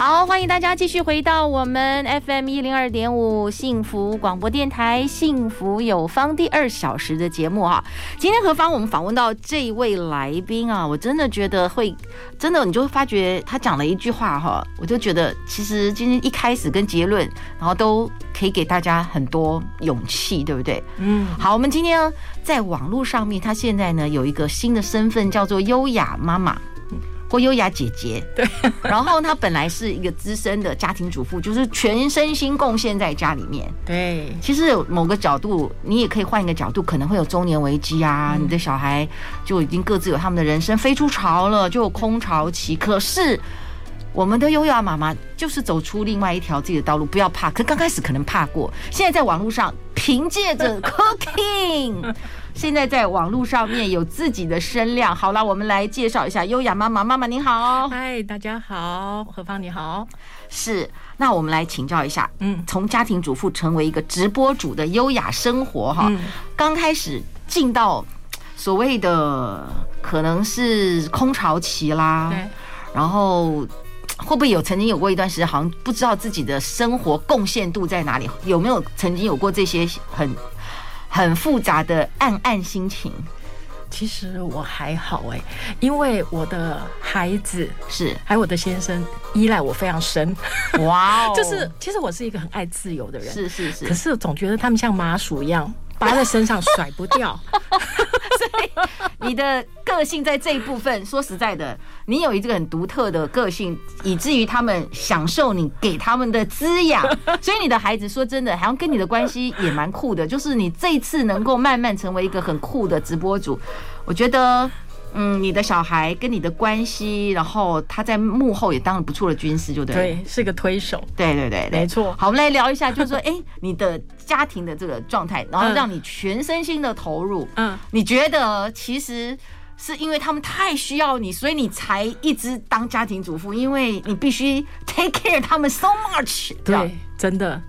好，欢迎大家继续回到我们 FM 一零二点五幸福广播电台幸福有方第二小时的节目哈。今天何方我们访问到这一位来宾啊，我真的觉得会真的，你就会发觉他讲了一句话哈，我就觉得其实今天一开始跟结论，然后都可以给大家很多勇气，对不对？嗯。好，我们今天在网络上面，他现在呢有一个新的身份，叫做优雅妈妈。或优雅姐姐，对。然后她本来是一个资深的家庭主妇，就是全身心贡献在家里面。对。其实有某个角度，你也可以换一个角度，可能会有中年危机啊，你的小孩就已经各自有他们的人生，飞出巢了，就有空巢期。可是我们的优雅妈妈就是走出另外一条自己的道路，不要怕。可刚开始可能怕过，现在在网络上凭借着 Cooking。现在在网络上面有自己的声量。好了，我们来介绍一下优雅妈妈。妈妈您好，嗨，大家好，何芳你好。是，那我们来请教一下，嗯，从家庭主妇成为一个直播主的优雅生活哈，刚开始进到所谓的可能是空巢期啦，对，然后会不会有曾经有过一段时间，好像不知道自己的生活贡献度在哪里？有没有曾经有过这些很？很复杂的暗暗心情，其实我还好哎，因为我的孩子是，还有我的先生依赖我非常深。哇哦，就是其实我是一个很爱自由的人，是是是，可是总觉得他们像麻薯一样。拔在身上甩不掉，所以你的个性在这一部分，说实在的，你有一个很独特的个性，以至于他们享受你给他们的滋养。所以你的孩子说真的，好像跟你的关系也蛮酷的，就是你这一次能够慢慢成为一个很酷的直播主，我觉得。嗯，你的小孩跟你的关系，然后他在幕后也当了不错的军师，就对。对，是个推手。对对对，对，没错。好，我们来聊一下，就是说，哎，你的家庭的这个状态，然后让你全身心的投入。嗯，你觉得其实是因为他们太需要你，所以你才一直当家庭主妇，因为你必须 take care 他们 so much。对，真的，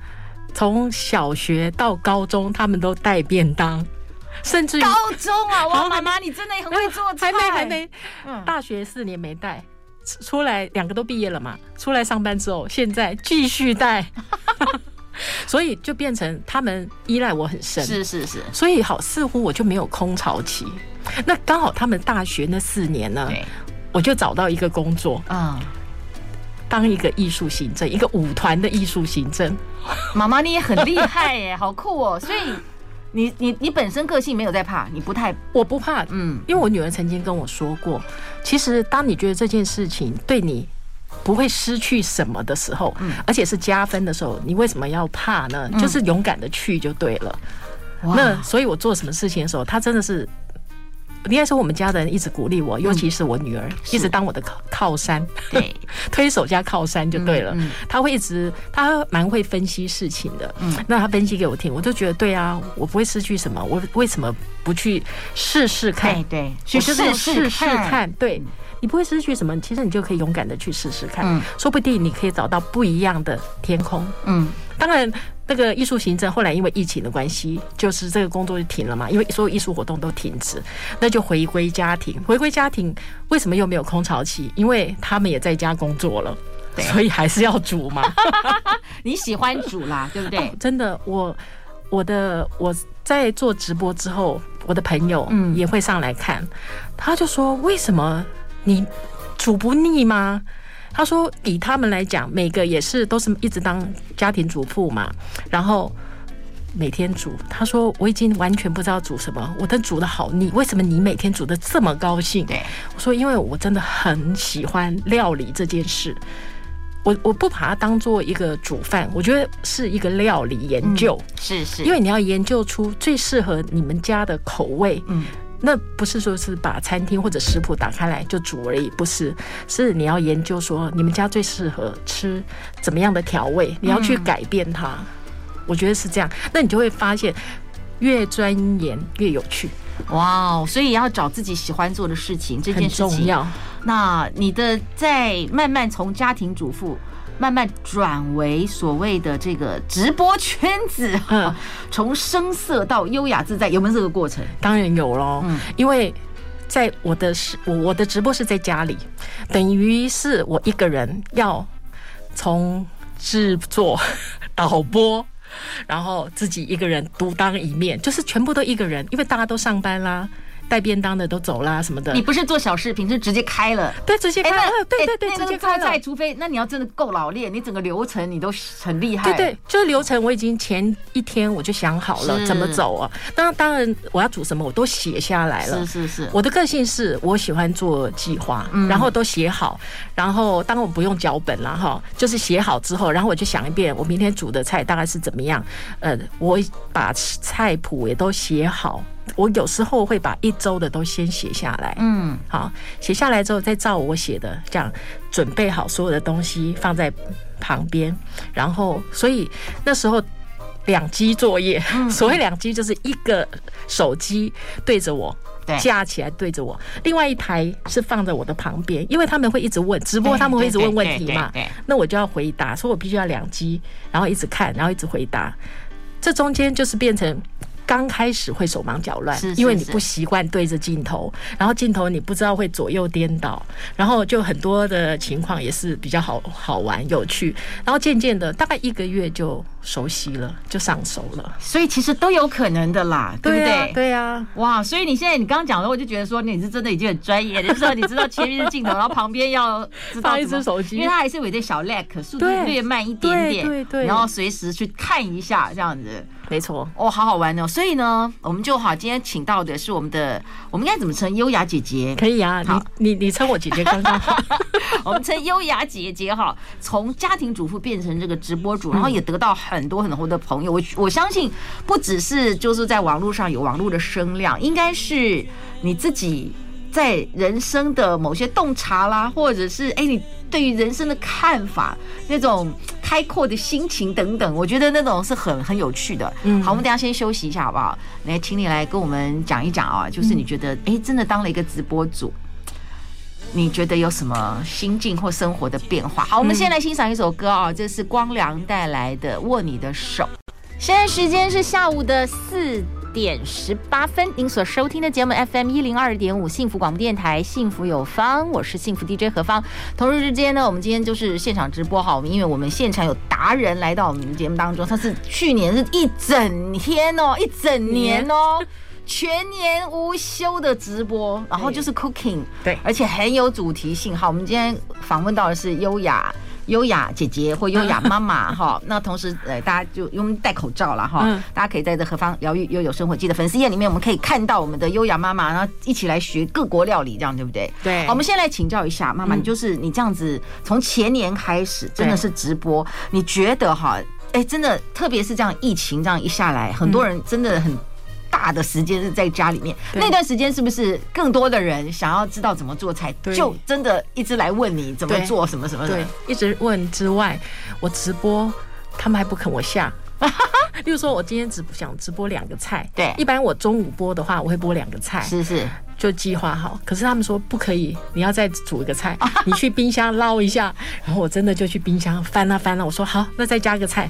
从小学到高中，他们都带便当。甚至于高中啊，哇，妈妈你真的很会做菜。还没还没，大学四年没带，出来两个都毕业了嘛，出来上班之后，现在继续带，所以就变成他们依赖我很深。是是是，所以好，似乎我就没有空巢期。那刚好他们大学那四年呢，我就找到一个工作，嗯，当一个艺术行政，一个舞团的艺术行政。妈妈你也很厉害耶，好酷哦，所以。你你你本身个性没有在怕，你不太，我不怕，嗯，因为我女儿曾经跟我说过，其实当你觉得这件事情对你不会失去什么的时候，嗯，而且是加分的时候，你为什么要怕呢？就是勇敢的去就对了。那所以我做什么事情的时候，她真的是。应该说，我们家的人一直鼓励我，尤其是我女儿，一直当我的靠靠山，对，推手加靠山就对了。他会一直，他蛮会分析事情的。嗯，那他分析给我听，我就觉得对啊，我不会失去什么，我为什么不去试试看？对，去试试试看。对，你不会失去什么，其实你就可以勇敢的去试试看，嗯，说不定你可以找到不一样的天空。嗯，当然。那个艺术行政后来因为疫情的关系，就是这个工作就停了嘛，因为所有艺术活动都停止，那就回归家庭。回归家庭，为什么又没有空巢期？因为他们也在家工作了，所以还是要煮嘛。你喜欢煮啦，对不对？哦，真的，我我的我在做直播之后，我的朋友嗯也会上来看，他就说：为什么你煮不腻吗？他说：“以他们来讲，每个也是都是一直当家庭主妇嘛，然后每天煮。他说我已经完全不知道煮什么，我都煮的好腻。为什么你每天煮的这么高兴？”对，我说：“因为我真的很喜欢料理这件事。我我不把它当做一个煮饭，我觉得是一个料理研究。是是，因为你要研究出最适合你们家的口味。嗯。”那不是说是把餐厅或者食谱打开来就煮而已，不是，是你要研究说你们家最适合吃怎么样的调味，你要去改变它。嗯、我觉得是这样，那你就会发现越钻研越有趣。哇哦！所以要找自己喜欢做的事情，这件事情很重要。那你的在慢慢从家庭主妇慢慢转为所谓的这个直播圈子，嗯，从声色到优雅自在，有没有这个过程？当然有喽。嗯，因为在我的是我我的直播是在家里，等于是我一个人要从制作、导播。然后自己一个人独当一面，就是全部都一个人，因为大家都上班啦。带便当的都走啦，什么的。你不是做小视频，是直接开了。对，直接开了。欸、对对对，直接开菜。除非那你要真的够老练，你整个流程你都很厉害。对对，就是流程我已经前一天我就想好了怎么走啊。当然当然，我要煮什么我都写下来了。是是是。我的个性是我喜欢做计划，然后都写好，然后当然我不用脚本了哈，就是写好之后，然后我就想一遍我明天煮的菜大概是怎么样。呃，我把菜谱也都写好。我有时候会把一周的都先写下来，嗯，好，写下来之后再照我写的这样准备好所有的东西放在旁边，然后所以那时候两机作业，所谓两机就是一个手机对着我，架起来对着我，另外一台是放在我的旁边，因为他们会一直问直播，他们会一直问问题嘛，那我就要回答，所以我必须要两机，然后一直看，然后一直回答，这中间就是变成。刚开始会手忙脚乱，因为你不习惯对着镜头，然后镜头你不知道会左右颠倒，然后就很多的情况也是比较好好玩有趣，然后渐渐的大概一个月就熟悉了，就上手了。所以其实都有可能的啦，对不对？对呀，哇！所以你现在你刚刚讲的，我就觉得说你是真的已经很专业，就是说你知道前面是镜头，然后旁边要放一只手机，因为它还是有点小 lag，速度略慢一点点，对对，然后随时去看一下这样子。没错哦，好好玩哦！所以呢，我们就好，今天请到的是我们的，我们应该怎么称？优雅姐姐可以啊，好你你你称我姐姐刚刚好。我们称优雅姐姐哈，从家庭主妇变成这个直播主，然后也得到很多很多的朋友。我我相信，不只是就是在网络上有网络的声量，应该是你自己。在人生的某些洞察啦，或者是哎，你对于人生的看法，那种开阔的心情等等，我觉得那种是很很有趣的。嗯，好，我们等下先休息一下，好不好？来，请你来跟我们讲一讲啊，就是你觉得哎，真的当了一个直播主，你觉得有什么心境或生活的变化？好，我们先来欣赏一首歌啊，这是光良带来的《握你的手》。现在时间是下午的四点十八分，您所收听的节目 FM 一零二点五幸福广播电台，幸福有方，我是幸福 DJ 何方。同日之间呢，我们今天就是现场直播哈，我们因为我们现场有达人来到我们节目当中，他是去年是一整天哦，一整年哦，全年无休的直播，然后就是 cooking，对，而且很有主题性。好，我们今天访问到的是优雅。优雅姐姐或 优雅妈妈 哈，那同时呃，大家就用戴口罩了哈，大家可以在这何方疗愈悠有生活记的粉丝页里面，我们可以看到我们的优雅妈妈，然后一起来学各国料理，这样对不对？对。好，我们先来请教一下妈妈，你就是你这样子从前年开始真的是直播，你觉得哈，哎，真的特别是这样疫情这样一下来，很多人真的很。大的时间是在家里面，那段时间是不是更多的人想要知道怎么做菜，就真的一直来问你怎么做什么什么的？对，一直问之外，我直播他们还不肯我下。例如说，我今天只想直播两个菜，对，一般我中午播的话，我会播两个菜，是是，就计划好。可是他们说不可以，你要再煮一个菜，你去冰箱捞一下。然后我真的就去冰箱翻了翻了，我说好，那再加个菜。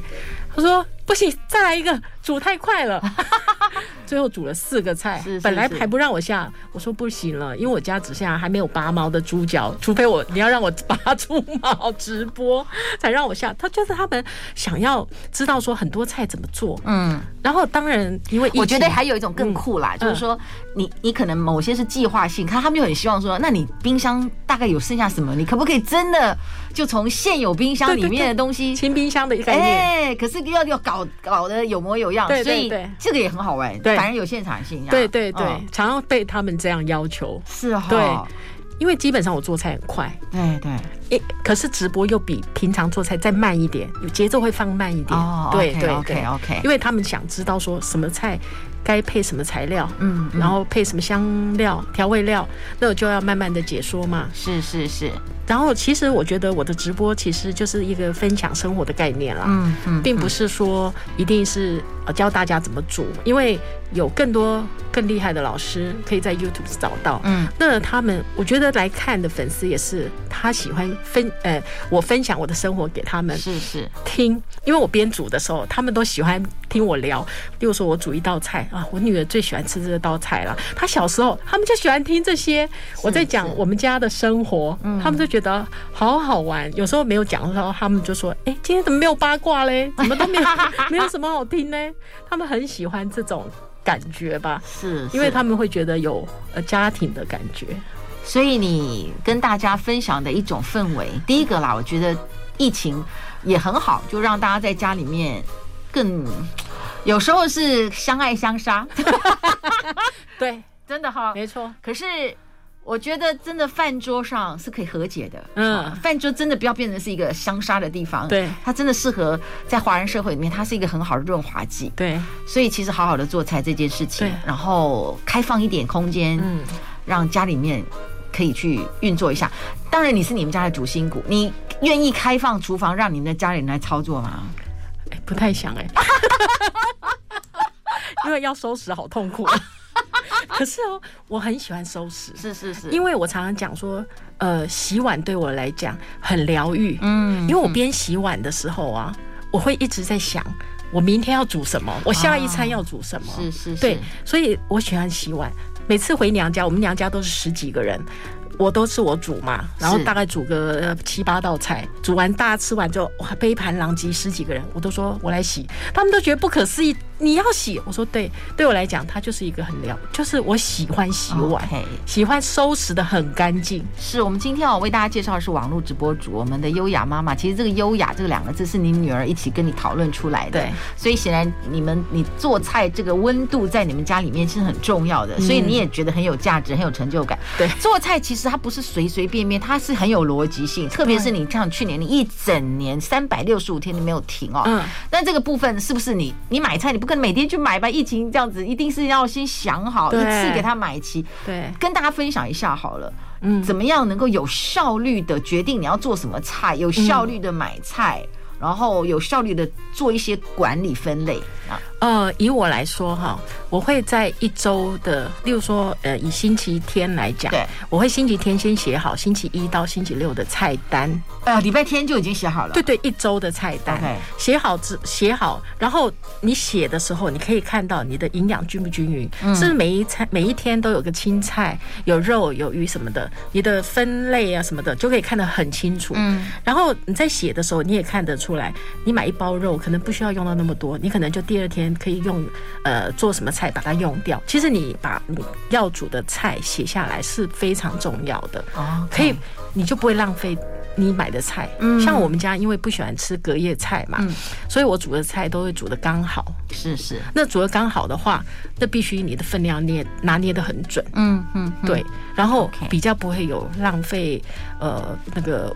他说不行，再来一个，煮太快了。最后煮了四个菜，本来还不让我下，我说不行了，因为我家只剩下还没有拔毛的猪脚，除非我你要让我拔出毛直播才让我下。他就是他们想要知道说很多菜怎么做，嗯，然后当然因为我觉得还有一种更酷啦，就是说你你可能某些是计划性，看他们就很希望说，那你冰箱大概有剩下什么，你可不可以真的就从现有冰箱里面的东西清冰箱的一个概念，哎，可是要要搞搞得有模有样，所以这个也很好玩，对。反正有现场性，对对对，常常被他们这样要求，是哈，对，因为基本上我做菜很快，对对，诶，可是直播又比平常做菜再慢一点，有节奏会放慢一点，对对对，OK，因为他们想知道说什么菜该配什么材料，嗯，然后配什么香料、调味料，那我就要慢慢的解说嘛。是是是。然后其实我觉得我的直播其实就是一个分享生活的概念啦，嗯嗯，并不是说一定是呃教大家怎么煮，因为有更多更厉害的老师可以在 YouTube 找到。嗯，那他们我觉得来看的粉丝也是他喜欢分呃我分享我的生活给他们是是听，因为我边煮的时候，他们都喜欢听我聊。比如说我煮一道菜啊，我女儿最喜欢吃这道菜了。她小时候他们就喜欢听这些我在讲我们家的生活，他们就觉得好好玩。有时候没有讲的时候，他们就说：“哎，今天怎么没有八卦嘞？怎么都没有，没有什么好听呢？”他们很喜欢这种感觉吧？是，因为他们会觉得有呃家庭的感觉。所以你跟大家分享的一种氛围，第一个啦，我觉得疫情也很好，就让大家在家里面更有时候是相爱相杀。对，真的哈，没错。可是。我觉得真的饭桌上是可以和解的，嗯，饭桌真的不要变成是一个相杀的地方，对，它真的适合在华人社会里面，它是一个很好的润滑剂，对，所以其实好好的做菜这件事情，然后开放一点空间，嗯，让家里面可以去运作一下。当然你是你们家的主心骨，你愿意开放厨房让你们的家里人来操作吗？哎，不太想哎，因为要收拾好痛苦。可是哦，我很喜欢收拾，是是是，因为我常常讲说，呃，洗碗对我来讲很疗愈，嗯，因为我边洗碗的时候啊，我会一直在想，我明天要煮什么，我下一餐要煮什么，是是是，对，所以我喜欢洗碗。每次回娘家，我们娘家都是十几个人，我都是我煮嘛，然后大概煮个七八道菜，煮完大家吃完之后哇，杯盘狼藉，十几个人，我都说我来洗，他们都觉得不可思议。你要洗，我说对，对我来讲，它就是一个很了，就是我喜欢洗碗，okay. 喜欢收拾的很干净。是我们今天要为大家介绍的是网络直播主，我们的优雅妈妈。其实这个优雅这两个字是你女儿一起跟你讨论出来的，对。所以显然你们你做菜这个温度在你们家里面是很重要的，所以你也觉得很有价值，很有成就感。对，做菜其实它不是随随便便，它是很有逻辑性。特别是你像去年你一整年三百六十五天你没有停哦，嗯。那这个部分是不是你你买菜你不每天去买吧？疫情这样子，一定是要先想好，一次给他买齐。对，跟大家分享一下好了。嗯，怎么样能够有效率的决定你要做什么菜，有效率的买菜，嗯、然后有效率的做一些管理分类啊。呃，以我来说哈，我会在一周的，例如说，呃，以星期天来讲，对，我会星期天先写好星期一到星期六的菜单。呃，礼拜天就已经写好了。对对，一周的菜单.写好之写好，然后你写的时候，你可以看到你的营养均不均匀，嗯，是每一餐每一天都有个青菜，有肉有鱼什么的，你的分类啊什么的就可以看得很清楚。嗯，然后你在写的时候，你也看得出来，你买一包肉可能不需要用到那么多，你可能就第二天可以用呃做什么菜把它用掉。其实你把你要煮的菜写下来是非常重要的哦.可以你就不会浪费。你买的菜，嗯，像我们家因为不喜欢吃隔夜菜嘛，嗯，所以我煮的菜都会煮的刚好。是是，那煮的刚好的话，那必须你的分量捏拿捏的很准。嗯嗯，对，然后比较不会有浪费，呃，那个。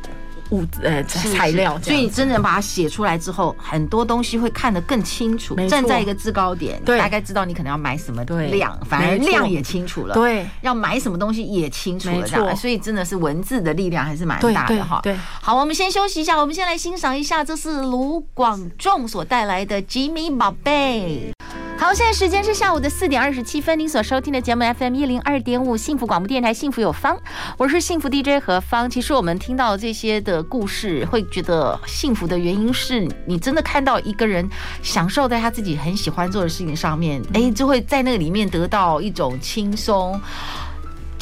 物呃材料，所以你真正把它写出来之后，很多东西会看得更清楚。站在一个制高点，对，大概知道你可能要买什么量，反而量也清楚了。对，要买什么东西也清楚了。这样，所以真的是文字的力量还是蛮大的哈。对，好，我们先休息一下，我们先来欣赏一下，这是卢广仲所带来的《吉米宝贝》。好，现在时间是下午的四点二十七分。您所收听的节目 FM 一零二点五，幸福广播电台，幸福有方，我是幸福 DJ 何方。其实我们听到这些的故事，会觉得幸福的原因是你真的看到一个人享受在他自己很喜欢做的事情上面，哎，就会在那个里面得到一种轻松。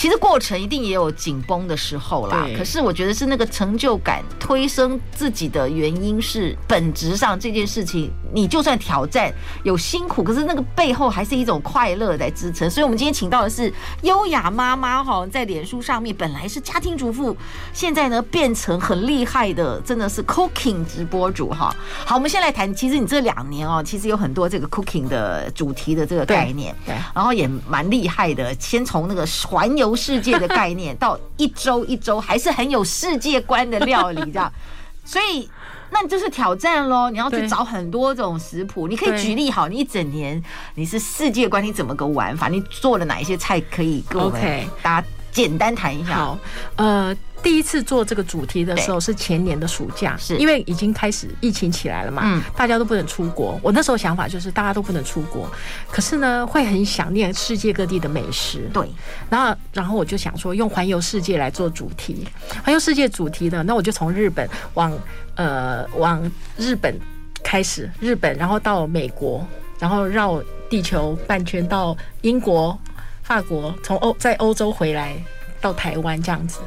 其实过程一定也有紧绷的时候啦，可是我觉得是那个成就感推升自己的原因是本质上这件事情，你就算挑战有辛苦，可是那个背后还是一种快乐在支撑。所以，我们今天请到的是优雅妈妈哈，在脸书上面本来是家庭主妇，现在呢变成很厉害的，真的是 cooking 直播主哈。好，我们先来谈，其实你这两年哦，其实有很多这个 cooking 的主题的这个概念，对，然后也蛮厉害的。先从那个环游。世界的概念 到一周一周还是很有世界观的料理，这样，所以那你就是挑战喽！你要去找很多种食谱，你可以举例好，你一整年你是世界观，你怎么个玩法？你做了哪一些菜可以跟我们家简单谈一下？好，呃。第一次做这个主题的时候是前年的暑假，是因为已经开始疫情起来了嘛，嗯，大家都不能出国。我那时候想法就是大家都不能出国，可是呢，会很想念世界各地的美食。对，然后然后我就想说，用环游世界来做主题，环游世界主题的，那我就从日本往呃往日本开始，日本然后到美国，然后绕地球半圈到英国、法国，从欧在欧洲回来到台湾这样子。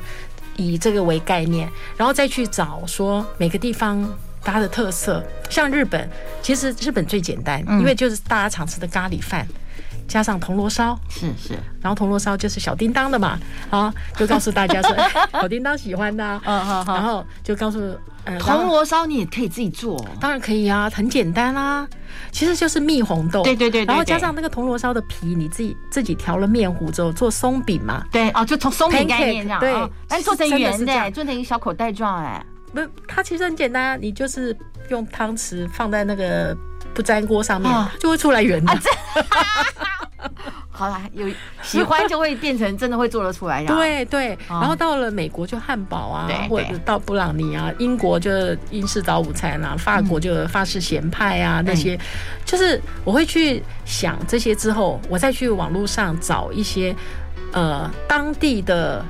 以这个为概念，然后再去找说每个地方它的特色。像日本，其实日本最简单，因为就是大家常吃的咖喱饭，加上铜锣烧，是是，然后铜锣烧就是小叮当的嘛，啊，就告诉大家说 小叮当喜欢的，然后就告诉铜锣烧你也可以自己做，当然可以啊，很简单啊，其实就是蜜红豆，对对对，然后加上那个铜锣烧的皮，你自己自己调了面糊之后做松饼嘛，对哦，就从松饼概念这样，对，但做成圆的，做成一个小口袋状，哎，不，它其实很简单，你就是用汤匙放在那个不粘锅上面，就会出来圆的。好啦，有喜欢就会变成真的会做得出来。对对，然后到了美国就汉堡啊，或者到布朗尼啊，英国就英式早午餐啊，法国就法式咸派啊，那些。就是我会去想这些之后，我再去网络上找一些呃当地的。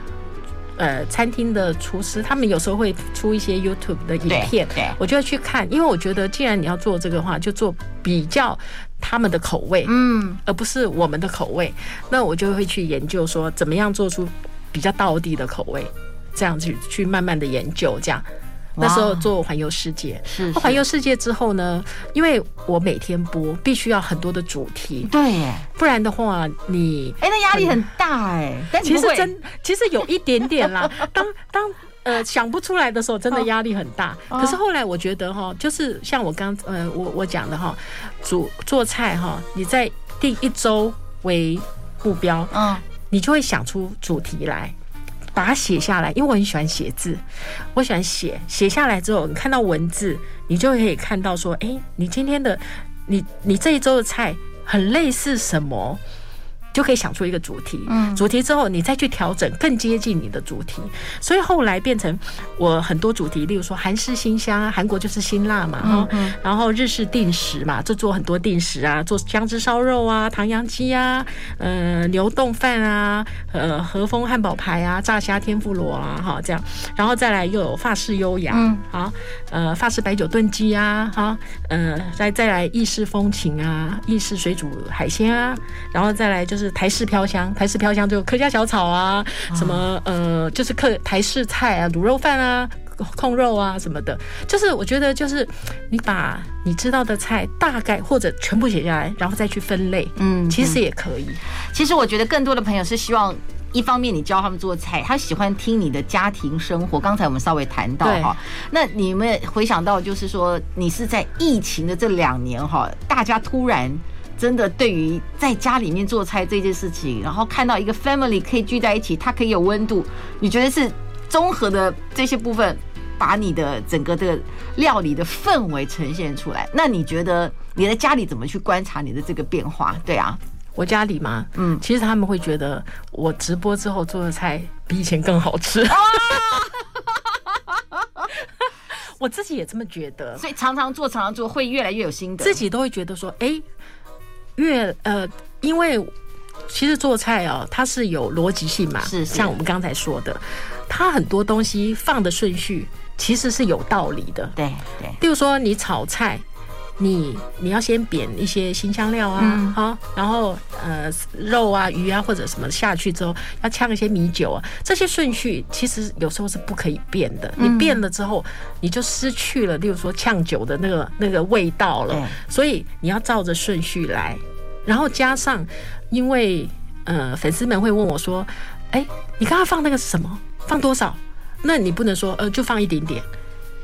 呃，餐厅的厨师，他们有时候会出一些 YouTube 的影片，对我就会去看，因为我觉得既然你要做这个的话，就做比较他们的口味，嗯，而不是我们的口味，那我就会去研究说怎么样做出比较道地的口味，这样去去慢慢的研究这样。那时候做环游世界，是环游世界之后呢，因为我每天播，必须要很多的主题，对，不然的话你，哎，那压力很大哎。但其实真，其实有一点点啦。当当呃想不出来的时候，真的压力很大。可是后来我觉得哈，就是像我刚呃我我讲的哈，煮做菜哈，你在定一周为目标，嗯，你就会想出主题来。把它写下来，因为我很喜欢写字，我喜欢写。写下来之后，你看到文字，你就可以看到说，哎，你今天的，你你这一周的菜很类似什么？就可以想出一个主题，嗯，主题之后你再去调整，更接近你的主题。所以后来变成我很多主题，例如说韩式新香啊，韩国就是辛辣嘛，哈。嗯，然后日式定食嘛，就做很多定食啊，做姜汁烧肉啊，唐扬鸡啊，呃，牛冻饭啊，呃，和风汉堡排啊，炸虾天妇罗啊，哈，这样，然后再来又有法式优雅，嗯，好，呃，法式白酒炖鸡啊，哈，呃，再再来意式风情啊，意式水煮海鲜啊，然后再来就是。台式飘香，台式飘香就客家小炒啊，什么呃，就是客台式菜啊，卤肉饭啊，控肉啊什么的，就是我觉得就是你把你知道的菜大概或者全部写下来，然后再去分类，嗯，其实也可以。其实我觉得更多的朋友是希望，一方面你教他们做菜，他喜欢听你的家庭生活。刚才我们稍微谈到哈，那你们回想到就是说，你是在疫情的这两年哈，大家突然。真的，对于在家里面做菜这件事情，然后看到一个 family 可以聚在一起，它可以有温度，你觉得是综合的这些部分，把你的整个的料理的氛围呈现出来。那你觉得你在家里怎么去观察你的这个变化？对啊，我家里嘛，嗯，其实他们会觉得我直播之后做的菜比以前更好吃。哦、我自己也这么觉得，所以常常做，常常做，会越来越有心得，自己都会觉得说，哎。越呃，因为其实做菜哦，它是有逻辑性嘛，是像我们刚才说的，它很多东西放的顺序其实是有道理的。对对，例如说你炒菜，你你要先煸一些新香料啊，好，然后呃肉啊鱼啊或者什么下去之后，要呛一些米酒啊，这些顺序其实有时候是不可以变的。你变了之后，你就失去了，例如说呛酒的那个那个味道了。所以你要照着顺序来。然后加上，因为呃，粉丝们会问我说：“哎，你刚刚放那个是什么？放多少？”那你不能说呃，就放一点点，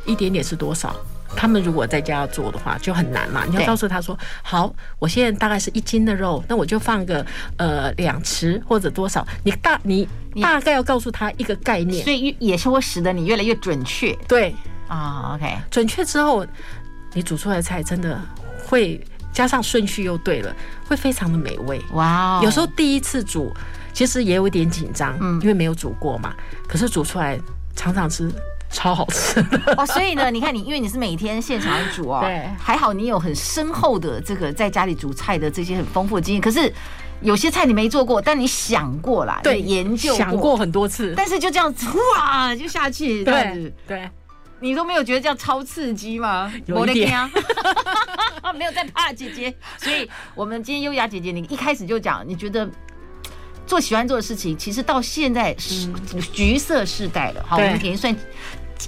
一点点是多少？他们如果在家要做的话就很难嘛。你要告诉他说：“好，我现在大概是一斤的肉，那我就放个呃两匙或者多少？”你大你大概要告诉他一个概念，所以也是会使得你越来越准确。对。啊。OK，准确之后，你煮出来的菜真的会加上顺序又对了，会非常的美味。哇哦，有时候第一次煮其实也有一点紧张，嗯，因为没有煮过嘛。可是煮出来常常是超好吃的 哦。所以呢，你看你，因为你是每天现场煮哦，对，还好你有很深厚的这个在家里煮菜的这些很丰富的经验。可是。有些菜你没做过，但你想过啦，对，研究过想过很多次，但是就这样子哇就下去，对对，你都没有觉得这样超刺激吗？有一点，没有在怕姐姐。所以我们今天优雅姐姐，你一开始就讲，你觉得做喜欢做的事情，其实到现在是橘色世代了，好，我们给算。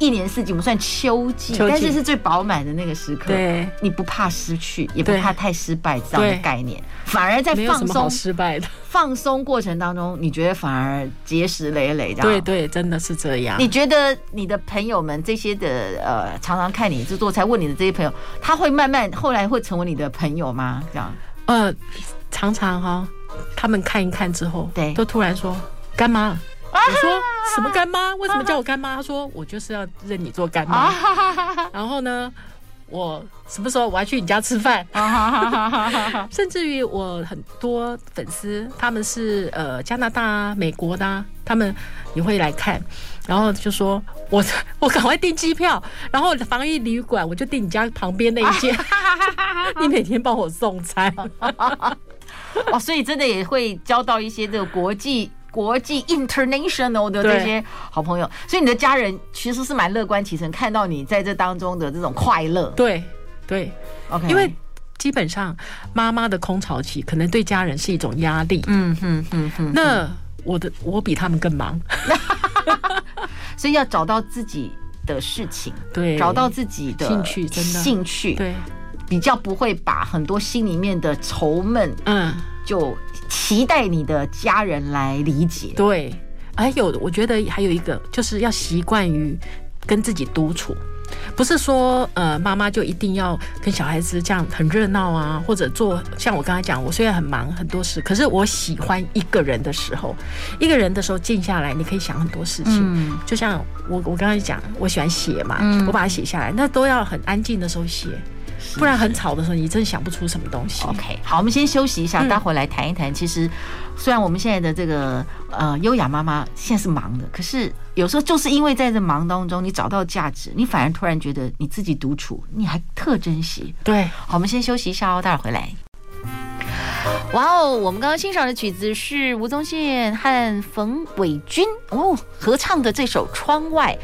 一年四季，我们算秋季，但是是最饱满的那个时刻。对，你不怕失去，也不怕太失败这样的概念，反而在放松失败的放松过程当中，你觉得反而结实累累的。对对，真的是这样。你觉得你的朋友们这些的呃，常常看你这做菜问你的这些朋友，他会慢慢后来会成为你的朋友吗？这样？呃，常常哈，他们看一看之后，对，都突然说干妈。我说什么干妈？为什么叫我干妈？他说我就是要认你做干妈。然后呢，我什么时候我要去你家吃饭？甚至于我很多粉丝，他们是呃加拿大啊、美国的啊，他们也会来看，然后就说我我赶快订机票，然后防疫旅馆我就订你家旁边那一间，你每天帮我送餐。哦，所以真的也会交到一些这个国际。国际 international 的这些好朋友，所以你的家人其实是蛮乐观其成，看到你在这当中的这种快乐。对对，OK。因为基本上妈妈的空巢期可能对家人是一种压力。嗯哼嗯哼。那我的我比他们更忙，所以要找到自己的事情，对，找到自己的兴趣，真的兴趣，对，比较不会把很多心里面的愁闷，嗯，就。期待你的家人来理解。对，还有我觉得还有一个就是要习惯于跟自己独处，不是说呃妈妈就一定要跟小孩子这样很热闹啊，或者做像我刚才讲，我虽然很忙很多事，可是我喜欢一个人的时候，一个人的时候静下来，你可以想很多事情。嗯，就像我我刚才讲，我喜欢写嘛，我把它写下来，那都要很安静的时候写。不然很吵的时候，你真想不出什么东西。OK，好，我们先休息一下，待会来谈一谈。其实，虽然我们现在的这个呃优雅妈妈现在是忙的，可是有时候就是因为在这忙当中，你找到价值，你反而突然觉得你自己独处，你还特珍惜。对，好，我们先休息一下哦，待会儿回来。哇哦，我们刚刚欣赏的曲子是吴宗宪和冯伟君哦合唱的这首《窗外》。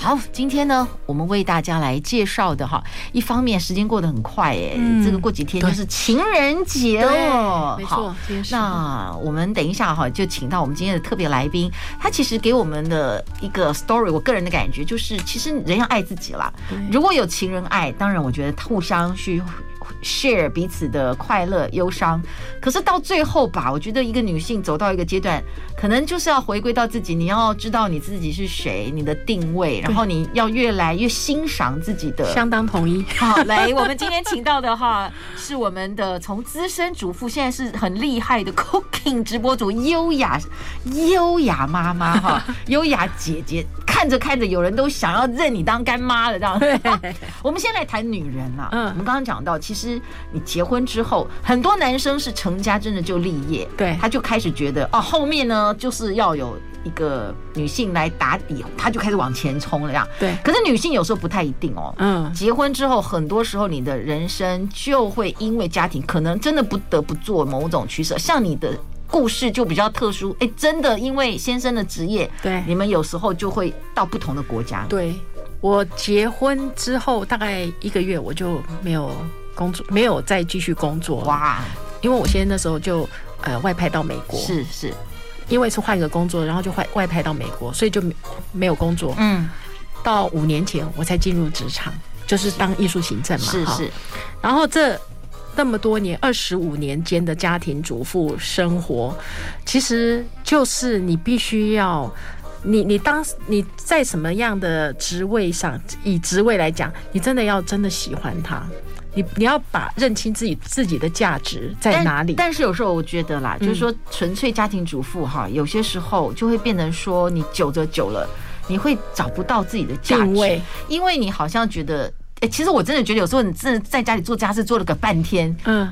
好，今天呢，我们为大家来介绍的哈，一方面时间过得很快哎，嗯、这个过几天就是情人节哦，没错。那我们等一下哈，就请到我们今天的特别来宾，他其实给我们的一个 story，我个人的感觉就是，其实人要爱自己啦。如果有情人爱，当然我觉得互相去。Share 彼此的快乐、忧伤，可是到最后吧，我觉得一个女性走到一个阶段，可能就是要回归到自己，你要知道你自己是谁，你的定位，然后你要越来越欣赏自己的。相当同意。好，来，我们今天请到的哈，是我们的从资深主妇，现在是很厉害的 cooking 直播主，优雅优雅妈妈哈，优雅姐姐。看着看着，有人都想要认你当干妈了，这样。对，我们先来谈女人啊。嗯，我们刚刚讲到，其实你结婚之后，很多男生是成家真的就立业，对，他就开始觉得哦，后面呢就是要有一个女性来打底，他就开始往前冲了，呀。对。可是女性有时候不太一定哦。嗯。结婚之后，很多时候你的人生就会因为家庭，可能真的不得不做某种取舍，像你的。故事就比较特殊，哎，真的，因为先生的职业，对，你们有时候就会到不同的国家。对，我结婚之后大概一个月，我就没有工作，没有再继续工作。哇，因为我先生那时候就呃外派到美国，是是，因为是换一个工作，然后就换外派到美国，所以就没没有工作。嗯，到五年前我才进入职场，就是当艺术行政嘛。是是，然后这。那么多年，二十五年间的家庭主妇生活，其实就是你必须要，你你当你在什么样的职位上，以职位来讲，你真的要真的喜欢他，你你要把认清自己自己的价值在哪里。但，但是有时候我觉得啦，就是说纯粹家庭主妇哈，有些时候就会变成说，你久着久了。你会找不到自己的价值，位因为你好像觉得，哎，其实我真的觉得有时候你真的在家里做家事做了个半天，嗯，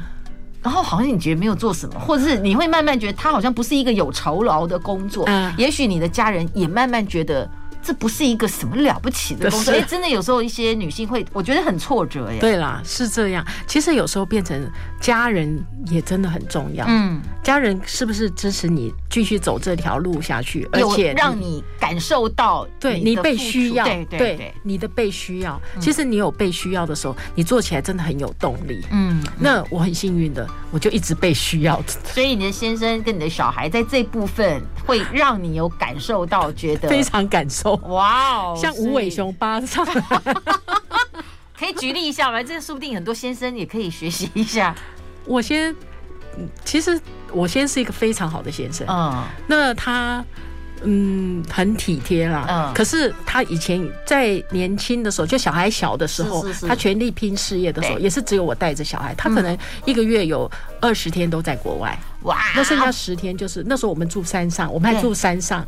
然后好像你觉得没有做什么，或者是你会慢慢觉得他好像不是一个有酬劳的工作，嗯，也许你的家人也慢慢觉得。这不是一个什么了不起的工作，哎，真的有时候一些女性会，我觉得很挫折耶。对啦，是这样。其实有时候变成家人也真的很重要。嗯，家人是不是支持你继续走这条路下去，而且让你感受到对你被需要，对对对，你的被需要。其实你有被需要的时候，你做起来真的很有动力。嗯，那我很幸运的，我就一直被需要。所以你的先生跟你的小孩在这部分会让你有感受到，觉得非常感受。哇哦，像无尾熊巴掌，可以举例一下吗？这个说不定很多先生也可以学习一下。我先，其实我先是一个非常好的先生，嗯，那他。嗯，很体贴啦。嗯，可是他以前在年轻的时候，就小孩小的时候，是是是他全力拼事业的时候，也是只有我带着小孩。他可能一个月有二十天都在国外，哇，那剩下十天就是那时候我们住山上，我们还住山上，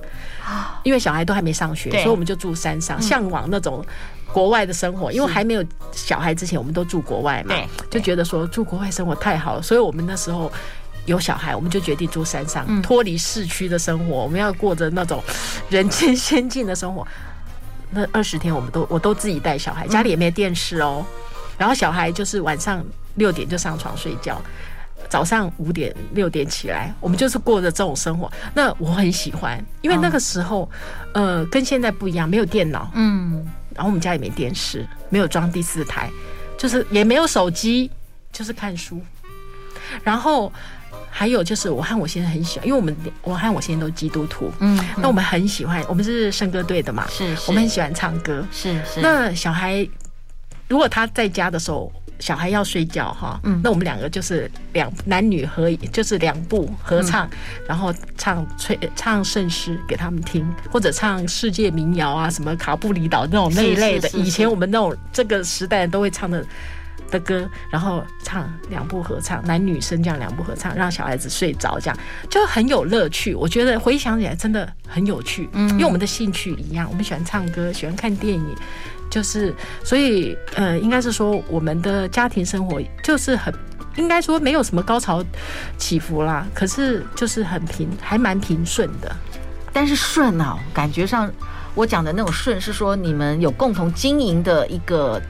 因为小孩都还没上学，所以我们就住山上，向往那种国外的生活。因为还没有小孩之前，我们都住国外嘛，就觉得说住国外生活太好了，所以我们那时候。有小孩，我们就决定住山上，脱离市区的生活。我们要过着那种人间仙境的生活。那二十天，我们都我都自己带小孩，家里也没电视哦。然后小孩就是晚上六点就上床睡觉，早上五点六点起来，我们就是过着这种生活。那我很喜欢，因为那个时候，呃，跟现在不一样，没有电脑，嗯，然后我们家也没电视，没有装第四台，就是也没有手机，就是看书，然后。还有就是，我和我先生很喜欢，因为我们我和我先生都基督徒，嗯，那我们很喜欢，我们是圣歌队的嘛，是，我们很喜欢唱歌，是是。那小孩如果他在家的时候，小孩要睡觉哈，嗯，那我们两个就是两男女合，就是两部合唱，然后唱吹唱圣诗给他们听，或者唱世界民谣啊，什么卡布里岛那种那一类的，以前我们那种这个时代都会唱的。的歌，然后唱两部合唱，男女生这样两部合唱，让小孩子睡着，这样就很有乐趣。我觉得回想起来真的很有趣，嗯，因为我们的兴趣一样，我们喜欢唱歌，喜欢看电影，就是所以呃，应该是说我们的家庭生活就是很，应该说没有什么高潮起伏啦，可是就是很平，还蛮平顺的。但是顺啊，感觉上我讲的那种顺是说你们有共同经营的一个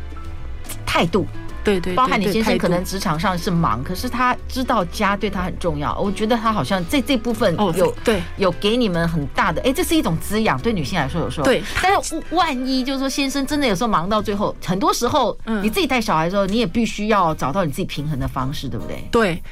态度。对对，包含你先生可能职场上是忙，可是他知道家对他很重要。我觉得他好像在这部分有对有给你们很大的，哎，这是一种滋养。对女性来说，有时候对。但是万一就是说先生真的有时候忙到最后，很多时候你自己带小孩的时候，你也必须要找到你自己平衡的方式，对不对？对，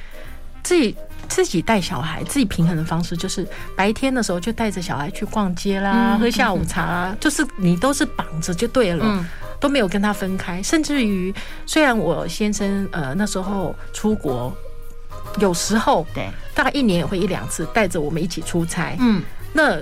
自己自己带小孩，自己平衡的方式就是白天的时候就带着小孩去逛街啦，喝下午茶啦，就是你都是绑着就对了。都没有跟他分开，甚至于虽然我先生呃那时候出国，有时候对。大概一年也会一两次带着我们一起出差，嗯，那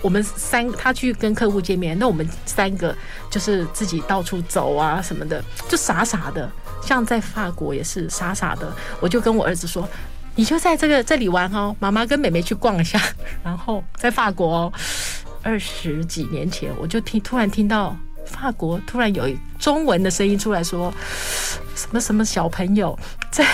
我们三他去跟客户见面，那我们三个就是自己到处走啊什么的，就傻傻的，像在法国也是傻傻的，我就跟我儿子说，你就在这个这里玩哦，妈妈跟妹妹去逛一下，然后在法国哦，二十几年前我就听突然听到。法国突然有中文的声音出来说：“什么什么小朋友在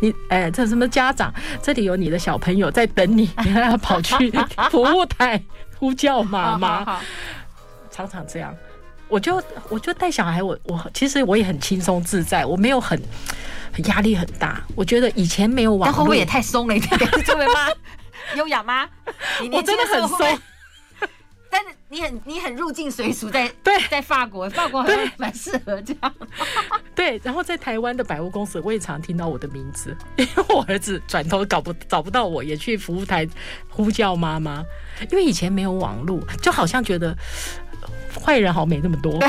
你哎，这什么家长这里有你的小朋友在等你，你还要跑去 服务台呼叫妈妈，常常这样。我就我就带小孩，我我其实我也很轻松自在，我没有很很压力很大。我觉得以前没有网络，会不会也太松了一点？这位妈优雅吗？我真的很松。”但是你很你很入境随俗，在对在法国，法国好像蛮适合这样。对，然后在台湾的百货公司，我也常听到我的名字，因为我儿子转头搞不找不到我，也去服务台呼叫妈妈。因为以前没有网络，就好像觉得坏人好像没那么多。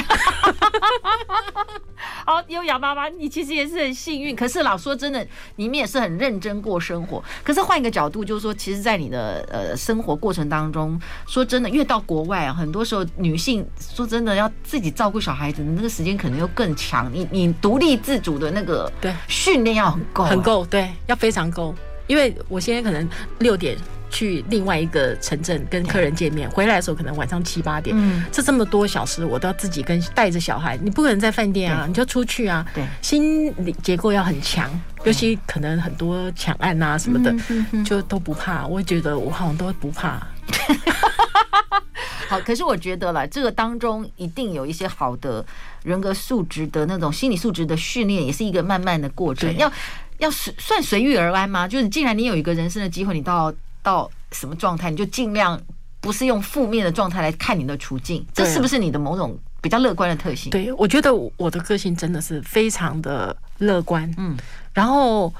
好，优雅妈妈，你其实也是很幸运。可是老说真的，你们也是很认真过生活。可是换一个角度，就是说，其实，在你的呃生活过程当中，说真的，越到国外啊，很多时候女性说真的要自己照顾小孩子那个时间可能又更长。你你独立自主的那个对训练要很够，很够，对，要非常够。因为我现在可能六点去另外一个城镇跟客人见面，回来的时候可能晚上七八点，嗯，这这么多小时，我都要自己跟带着小孩，你不可能在饭店啊，你就出去啊，对，心理结构要很强，尤其可能很多抢案啊什么的，就都不怕。我觉得我好像都不怕。好，可是我觉得了，这个当中一定有一些好的人格素质的那种心理素质的训练，也是一个慢慢的过程。要要随算随遇而安吗？就是既然你有一个人生的机会，你到到什么状态，你就尽量不是用负面的状态来看你的处境。这是不是你的某种比较乐观的特性？对，我觉得我的个性真的是非常的乐观，嗯，然后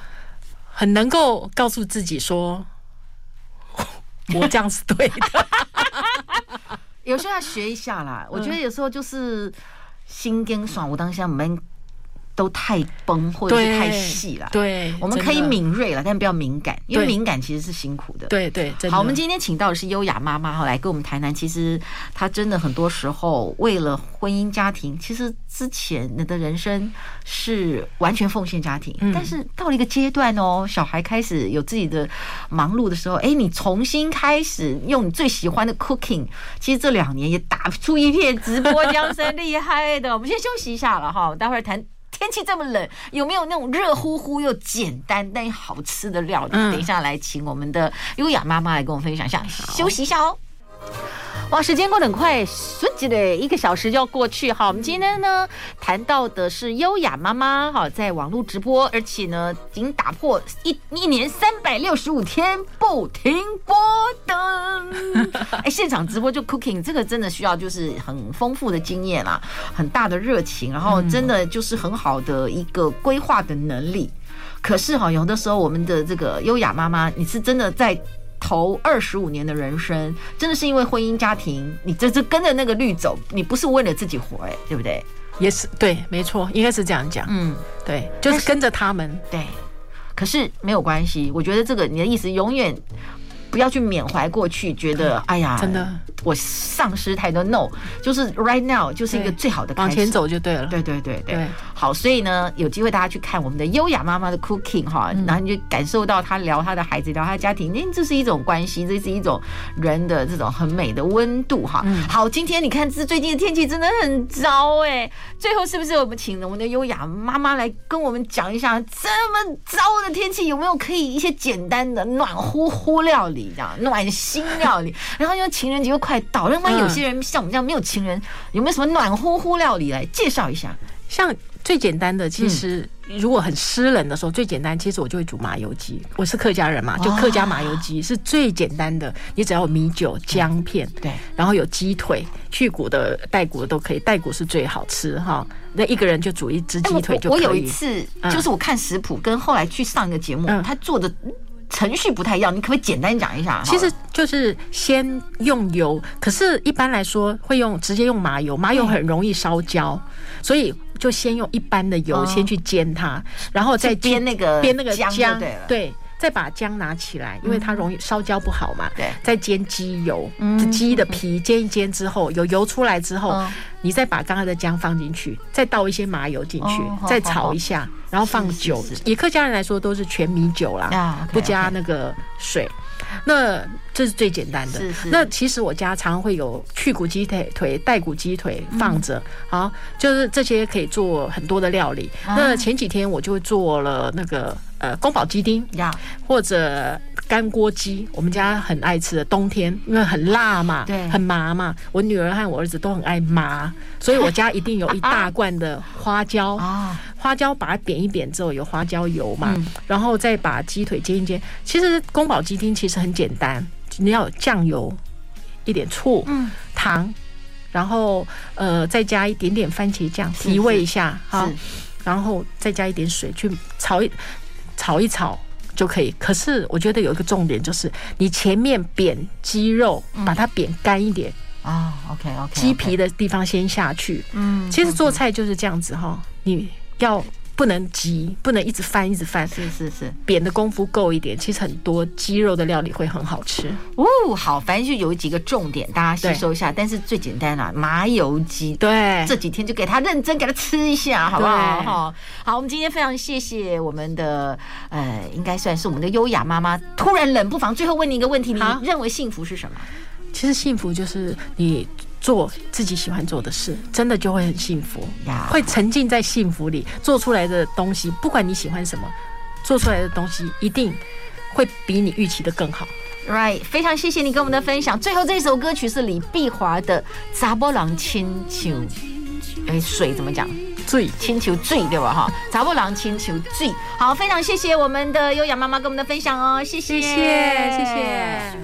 很能够告诉自己说，我这样是对的。有时候要学一下啦，我觉得有时候就是心跟爽，我当下没。都太崩或者是太细了，对，我们可以敏锐了，但不要敏感，因为敏感其实是辛苦的。对对，好，我们今天请到的是优雅妈妈哈，来跟我们谈谈。其实她真的很多时候为了婚姻家庭，其实之前你的人生是完全奉献家庭，但是到了一个阶段哦，小孩开始有自己的忙碌的时候，哎，你重新开始用你最喜欢的 cooking，其实这两年也打出一片直播江山，厉害的。我们先休息一下了哈，待会儿谈。天气这么冷，有没有那种热乎乎又简单但又好吃的料理？等一下来请我们的优雅妈妈来跟我分享一下。休息一下哦。哇，时间过得很快，瞬间的一个小时就要过去。哈，我们今天呢谈到的是优雅妈妈，哈，在网络直播，而且呢已经打破一一年三百六十五天不停播的，哎，现场直播就 cooking，这个真的需要就是很丰富的经验啦，很大的热情，然后真的就是很好的一个规划的能力。可是哈，有的时候我们的这个优雅妈妈，你是真的在。头二十五年的人生，真的是因为婚姻家庭，你这是跟着那个律走，你不是为了自己活，哎，对不对？也是对，没错，应该是这样讲。嗯，对，就是跟着他们。对，可是没有关系，我觉得这个你的意思永远。不要去缅怀过去，觉得哎呀，真的我丧失太多。No，就是 right now 就是一个最好的往前走就对了。对对对对，好，所以呢，有机会大家去看我们的优雅妈妈的 cooking 哈，然后你就感受到她聊她的孩子，聊她的家庭，那这是一种关系，这是一种人的这种很美的温度哈。好，今天你看这最近的天气真的很糟哎，最后是不是我们请了我们的优雅妈妈来跟我们讲一下，这么糟的天气有没有可以一些简单的暖乎乎料理？这样暖心料理，然后因为情人节又快到，另外有些人像我们这样没有情人，有没有什么暖乎乎料理来介绍一下？像最简单的，其实如果很湿冷的时候，最简单，其实我就会煮麻油鸡。我是客家人嘛，就客家麻油鸡是最简单的。你只要有米酒、姜片，对，然后有鸡腿，去骨的、带骨的都可以，带骨是最好吃哈。那一个人就煮一只鸡腿就可以。我有一次就是我看食谱，跟后来去上一个节目，他做的。程序不太一样，你可不可以简单讲一下？其实就是先用油，可是一般来说会用直接用麻油，麻油很容易烧焦，所以就先用一般的油先去煎它，然后再煸那个煸那个姜，对。再把姜拿起来，因为它容易烧焦不好嘛。对。再煎鸡油，鸡的皮煎一煎之后，有油出来之后，你再把刚刚的姜放进去，再倒一些麻油进去，再炒一下，然后放酒。以客家人来说，都是全米酒啦，不加那个水。那这是最简单的。那其实我家常常会有去骨鸡腿、腿带骨鸡腿放着，好，就是这些可以做很多的料理。那前几天我就做了那个。呃，宫保鸡丁呀，或者干锅鸡，我们家很爱吃的。冬天因为很辣嘛，对，很麻嘛。我女儿和我儿子都很爱麻，所以我家一定有一大罐的花椒 啊。花椒把它扁一扁之后，有花椒油嘛，然后再把鸡腿煎一煎。其实宫保鸡丁其实很简单，你要有酱油、一点醋、嗯，糖，然后呃再加一点点番茄酱提味一下，哈，然后再加一点水去炒一。炒一炒就可以，可是我觉得有一个重点就是，你前面煸鸡肉，把它煸干一点啊。OK OK，鸡皮的地方先下去。嗯，其实做菜就是这样子哈，你要不能急，不能一直翻一直翻。是是是，扁的功夫够一点，其实很多鸡肉的料理会很好吃。哦，好，反正就有几个重点，大家吸收一下。但是最简单啦，麻油鸡。对，这几天就给它认真给它吃一下，好不好？哈，好，我们今天非常谢谢我们的呃，应该算是我们的优雅妈妈。突然冷不防，最后问你一个问题，你认为幸福是什么？其实幸福就是你。做自己喜欢做的事，真的就会很幸福.会沉浸在幸福里。做出来的东西，不管你喜欢什么，做出来的东西一定会比你预期的更好。Right，非常谢谢你跟我们的分享。最后这首歌曲是李碧华的《查波郎亲像》，哎，水怎么讲？醉，亲秋醉对吧？哈，查波郎亲秋醉。好，非常谢谢我们的优雅妈妈跟我们的分享哦，谢谢，谢谢，谢谢。